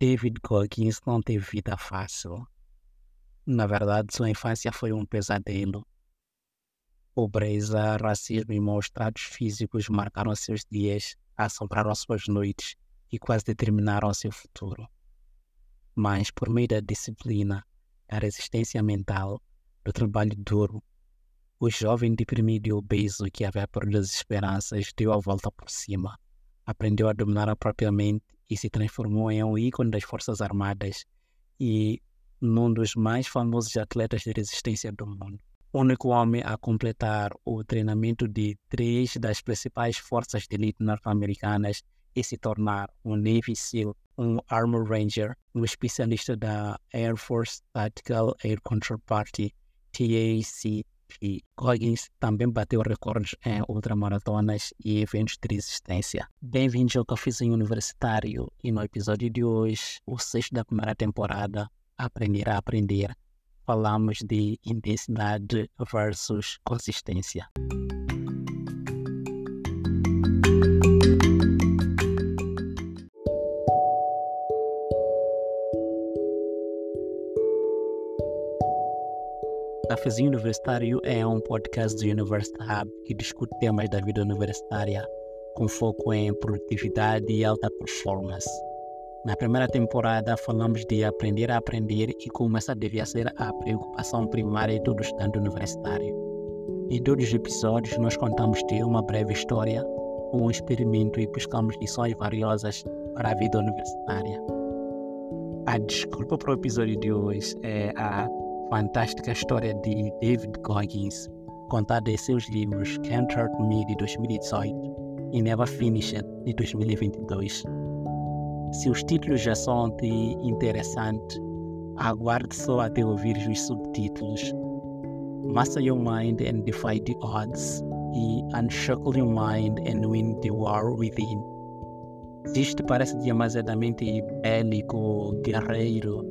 David Goggins não teve vida fácil. Na verdade, sua infância foi um pesadelo. Pobreza, racismo e maus tratos físicos marcaram seus dias, assombraram suas noites e quase determinaram seu futuro. Mas, por meio da disciplina, da resistência mental, do trabalho duro, o jovem deprimido e obeso que havia perdido as esperanças deu a volta por cima. Aprendeu a dominar a própria mente e se transformou em um ícone das Forças Armadas e num dos mais famosos atletas de resistência do mundo. O único homem a completar o treinamento de três das principais forças de elite norte-americanas e se tornar um Navy SEAL, um Armor Ranger, um especialista da Air Force Tactical Air Control Party, TACP. Goggins também bateu recordes em ultramaratonas e eventos de resistência. Bem-vindos ao Cafezinho Universitário e no episódio de hoje, o sexto da primeira temporada, Aprender a Aprender, falamos de intensidade versus consistência. Cafezinho Universitário é um podcast do University Hub que discute temas da vida universitária com foco em produtividade e alta performance. Na primeira temporada falamos de aprender a aprender e como essa devia ser a preocupação primária de todo estudante universitário. Em todos os episódios nós contamos de uma breve história, um experimento e buscamos lições valiosas para a vida universitária. A desculpa para o episódio de hoje é a fantástica história de David Goggins, contada em seus livros Can't Hurt Me de 2018 e Never Finished de 2022. Se os títulos já são te interessantes, aguarde só até ouvir os subtítulos. Master your mind and defy the odds e Unshackle your mind and win the war within. Isto parece demasiadamente bélico, guerreiro,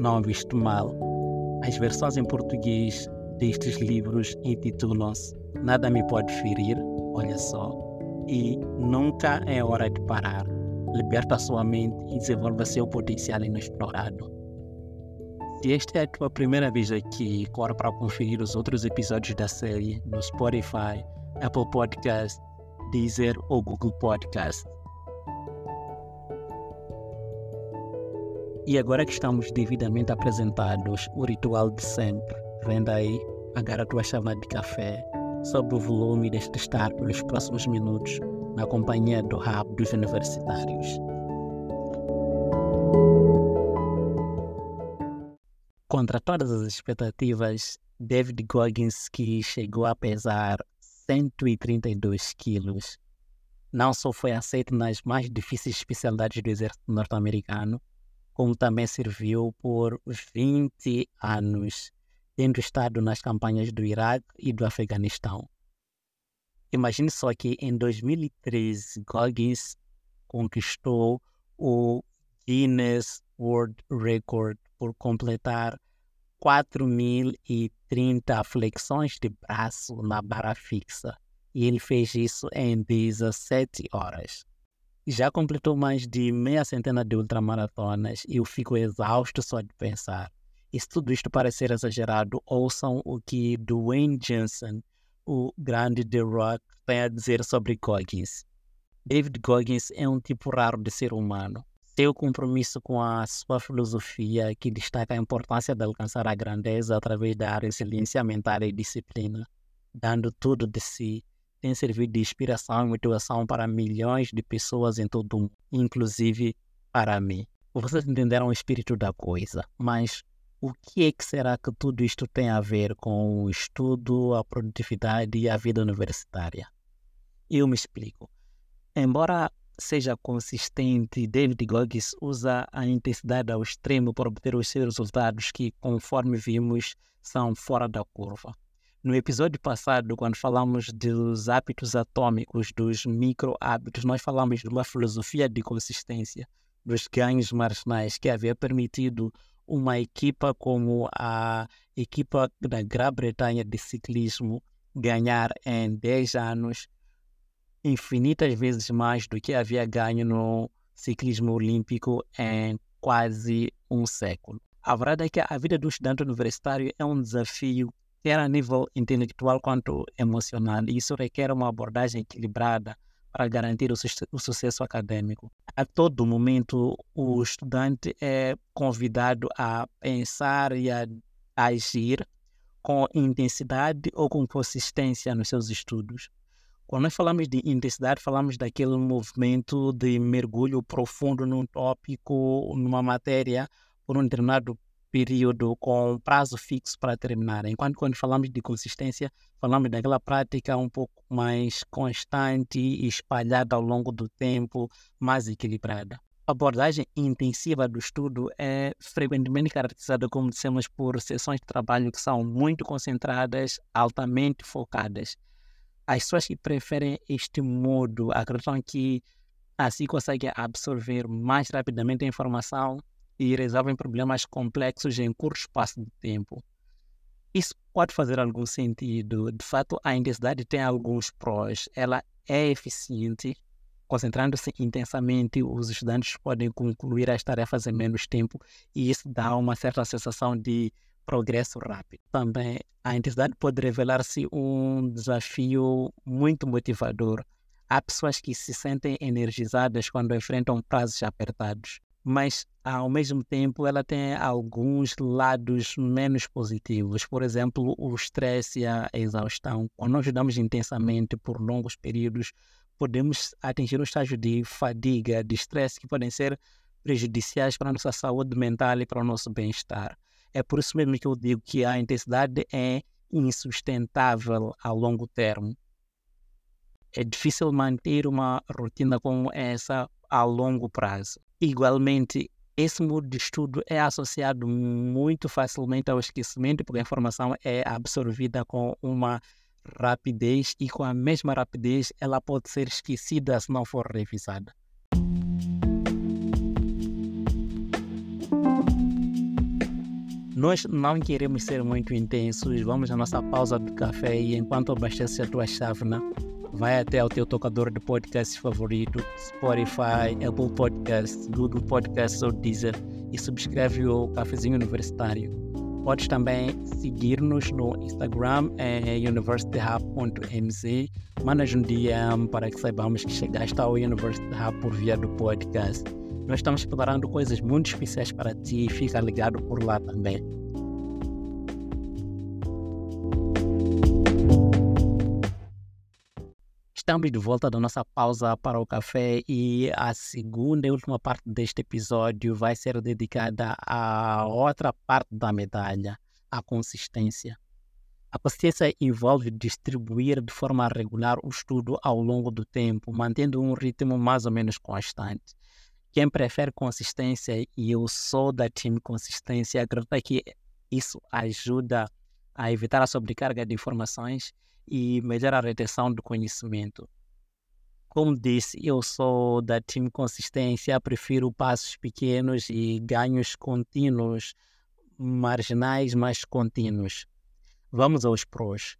não visto mal, as versões em português destes livros intitulam-se Nada Me Pode Ferir, olha só, e Nunca é Hora de Parar. Liberta sua mente e desenvolva seu potencial inexplorado. Se esta é a tua primeira vez aqui, corre para conferir os outros episódios da série no Spotify, Apple Podcast, Deezer ou Google Podcast. E agora que estamos devidamente apresentados, o ritual de sempre. Venda aí, agarra a tua chama de café, sobe o volume deste estar pelos próximos minutos na companhia do Hub dos Universitários. Contra todas as expectativas, David Goggins, que chegou a pesar 132 quilos, não só foi aceito nas mais difíceis especialidades do exército norte-americano, como também serviu por 20 anos, tendo estado nas campanhas do Iraque e do Afeganistão. Imagine só que em 2013, Goggins conquistou o Guinness World Record por completar 4.030 flexões de braço na barra fixa. E ele fez isso em 17 horas já completou mais de meia centena de ultramaratonas e eu fico exausto só de pensar. E se tudo isto parecer exagerado, ouçam o que Dwayne Johnson, o grande The Rock, tem a dizer sobre Goggins. David Goggins é um tipo raro de ser humano. Seu compromisso com a sua filosofia, que destaca a importância de alcançar a grandeza através da resiliência mental e disciplina, dando tudo de si, tem servido de inspiração e motivação para milhões de pessoas em todo o mundo, inclusive para mim. Vocês entenderam o espírito da coisa, mas o que é que será que tudo isto tem a ver com o estudo, a produtividade e a vida universitária? Eu me explico. Embora seja consistente, David Goggins usa a intensidade ao extremo para obter os seus resultados que, conforme vimos, são fora da curva. No episódio passado, quando falamos dos hábitos atômicos, dos micro-hábitos, nós falamos de uma filosofia de consistência, dos ganhos marginais que havia permitido uma equipa como a equipa da Grã-Bretanha de ciclismo ganhar em 10 anos infinitas vezes mais do que havia ganho no ciclismo olímpico em quase um século. A verdade é que a vida do estudante universitário é um desafio, quer a nível intelectual quanto emocional, e isso requer uma abordagem equilibrada para garantir o, su o sucesso acadêmico. A todo momento, o estudante é convidado a pensar e a agir com intensidade ou com consistência nos seus estudos. Quando nós falamos de intensidade, falamos daquele movimento de mergulho profundo num tópico, numa matéria, por um determinado período com prazo fixo para terminar. Enquanto quando falamos de consistência, falamos daquela prática um pouco mais constante e espalhada ao longo do tempo, mais equilibrada. A abordagem intensiva do estudo é frequentemente caracterizada, como dissemos, por sessões de trabalho que são muito concentradas, altamente focadas. As pessoas que preferem este modo acreditam que assim conseguem absorver mais rapidamente a informação e resolvem problemas complexos em curto espaço de tempo. Isso pode fazer algum sentido. De fato, a intensidade tem alguns prós. Ela é eficiente. Concentrando-se intensamente, os estudantes podem concluir as tarefas em menos tempo e isso dá uma certa sensação de progresso rápido. Também a intensidade pode revelar-se um desafio muito motivador. Há pessoas que se sentem energizadas quando enfrentam prazos apertados mas ao mesmo tempo ela tem alguns lados menos positivos. Por exemplo, o estresse e a exaustão. Quando nós estudamos intensamente por longos períodos, podemos atingir um estágio de fadiga, de estresse que podem ser prejudiciais para a nossa saúde mental e para o nosso bem-estar. É por isso mesmo que eu digo que a intensidade é insustentável a longo termo. É difícil manter uma rotina como essa a longo prazo. Igualmente, esse modo de estudo é associado muito facilmente ao esquecimento, porque a informação é absorvida com uma rapidez e com a mesma rapidez ela pode ser esquecida se não for revisada. Nós não queremos ser muito intensos, vamos à nossa pausa do café e enquanto abastece a tua chávena, vai até ao teu tocador de podcast favorito, Spotify, Apple Podcasts, Google Podcasts ou Deezer e subscreve o Cafezinho Universitário. Podes também seguir-nos no Instagram, é universityhub.mz. Manda-nos um DM para que saibamos que chegaste ao University Hub por via do podcast. Nós estamos preparando coisas muito especiais para ti, fica ligado por lá também. Estamos de volta da nossa pausa para o café e a segunda e última parte deste episódio vai ser dedicada à outra parte da medalha, a consistência. A consistência envolve distribuir de forma regular o estudo ao longo do tempo, mantendo um ritmo mais ou menos constante. Quem prefere consistência, e eu sou da time consistência, acredito que isso ajuda a evitar a sobrecarga de informações e melhorar a retenção do conhecimento. Como disse, eu sou da time consistência, prefiro passos pequenos e ganhos contínuos, marginais, mas contínuos. Vamos aos prós.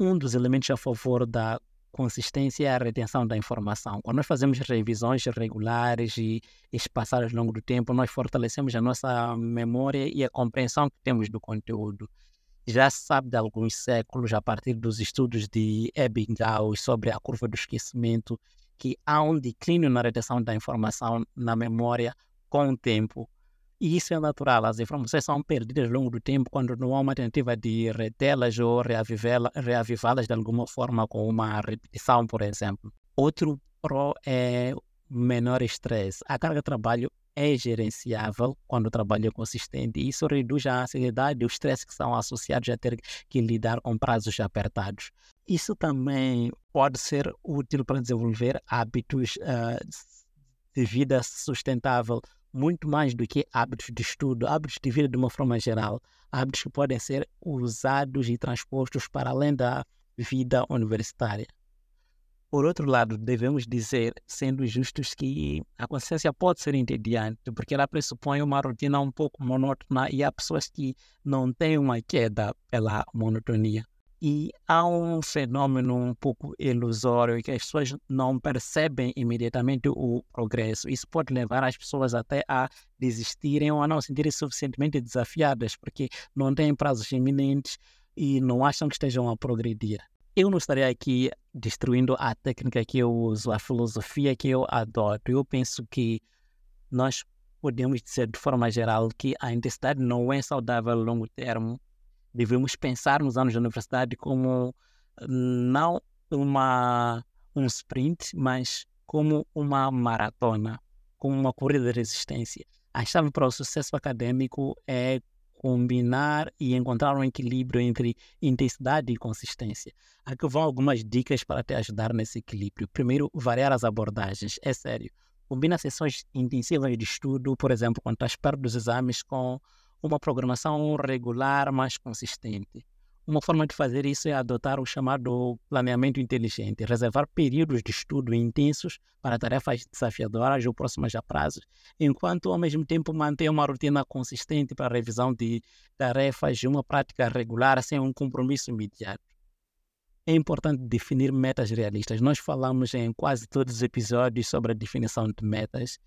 Um dos elementos a favor da consistência é a retenção da informação. Quando nós fazemos revisões regulares e espaçadas ao longo do tempo, nós fortalecemos a nossa memória e a compreensão que temos do conteúdo já se sabe de alguns séculos, a partir dos estudos de Ebbinghaus sobre a curva do esquecimento, que há um declínio na retenção da informação na memória com o tempo. E isso é natural, as informações são perdidas ao longo do tempo quando não há uma tentativa de retê-las ou reavivá-las de alguma forma com uma repetição, por exemplo. Outro pró é menor estresse. A carga de trabalho é gerenciável quando o trabalho é consistente e isso reduz a ansiedade e o estresse que são associados a ter que lidar com prazos apertados. Isso também pode ser útil para desenvolver hábitos uh, de vida sustentável, muito mais do que hábitos de estudo, hábitos de vida de uma forma geral, hábitos que podem ser usados e transpostos para além da vida universitária. Por outro lado, devemos dizer, sendo justos, que a consciência pode ser entediante, porque ela pressupõe uma rotina um pouco monótona e há pessoas que não têm uma queda pela monotonia. E há um fenômeno um pouco ilusório que as pessoas não percebem imediatamente o progresso. Isso pode levar as pessoas até a desistirem ou a não se sentirem suficientemente desafiadas, porque não têm prazos iminentes e não acham que estejam a progredir. Eu não estarei aqui destruindo a técnica que eu uso, a filosofia que eu adoto. Eu penso que nós podemos dizer de forma geral que a intensidade não é saudável a longo termo devemos pensar nos anos da universidade como não uma, um sprint, mas como uma maratona, como uma corrida de resistência. A chave para o sucesso acadêmico é combinar e encontrar um equilíbrio entre intensidade e consistência. Aqui vão algumas dicas para te ajudar nesse equilíbrio. Primeiro, variar as abordagens. É sério. Combina sessões intensivas de estudo, por exemplo, quando estás perto dos exames, com uma programação regular mais consistente. Uma forma de fazer isso é adotar o chamado planeamento inteligente, reservar períodos de estudo intensos para tarefas desafiadoras ou próximas a prazos, enquanto ao mesmo tempo manter uma rotina consistente para a revisão de tarefas e uma prática regular sem um compromisso imediato. É importante definir metas realistas. Nós falamos em quase todos os episódios sobre a definição de metas.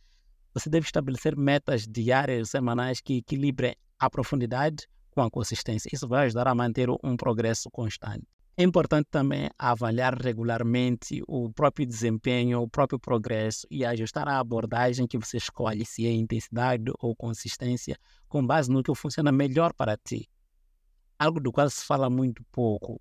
Você deve estabelecer metas diárias, semanais que equilibrem a profundidade com consistência. Isso vai ajudar a manter um progresso constante. É importante também avaliar regularmente o próprio desempenho, o próprio progresso e ajustar a abordagem que você escolhe, se é intensidade ou consistência, com base no que funciona melhor para ti. Algo do qual se fala muito pouco.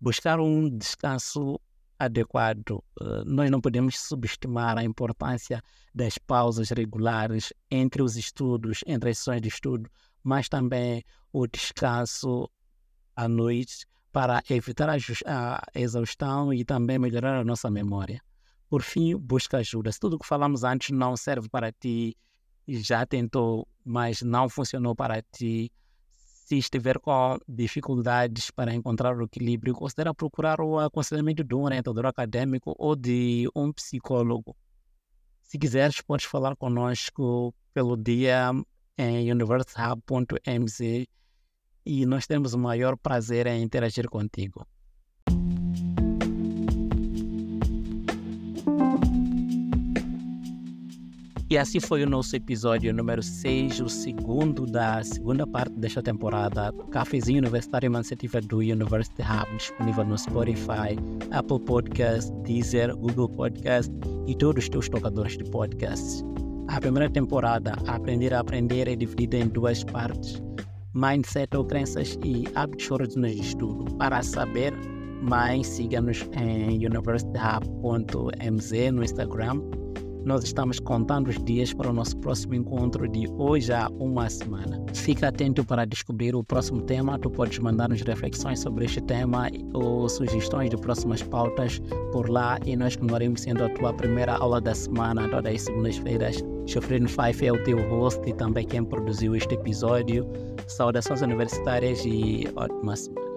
Buscar um descanso adequado. Eh, nós não podemos subestimar a importância das pausas regulares entre os estudos, entre as sessões de estudo, mas também o descanso à noite para evitar a exaustão e também melhorar a nossa memória. Por fim, busca ajuda. Se tudo o que falamos antes não serve para ti, já tentou, mas não funcionou para ti, se estiver com dificuldades para encontrar o equilíbrio, considere procurar o aconselhamento de um orientador acadêmico ou de um psicólogo. Se quiseres, podes falar conosco pelo dia em universehub.mz e nós temos o maior prazer em interagir contigo. E assim foi o nosso episódio número 6, o segundo da segunda parte desta temporada. Cafezinho Universitário Emancipativa do University Hub, disponível no Spotify, Apple Podcast, Deezer, Google Podcast e todos os teus tocadores de podcasts. A primeira temporada, Aprender a Aprender, é dividida em duas partes: Mindset ou Crenças e Hábitos Originais de Estudo. Para saber mais, siga-nos em universityhub.mz no Instagram nós estamos contando os dias para o nosso próximo encontro de hoje a uma semana. Fica atento para descobrir o próximo tema. Tu podes mandar-nos reflexões sobre este tema ou sugestões de próximas pautas por lá e nós continuaremos sendo a tua primeira aula da semana, todas as segundas-feiras. Chofrino Fife é o teu host e também quem produziu este episódio. Saudações universitárias e ótima semana.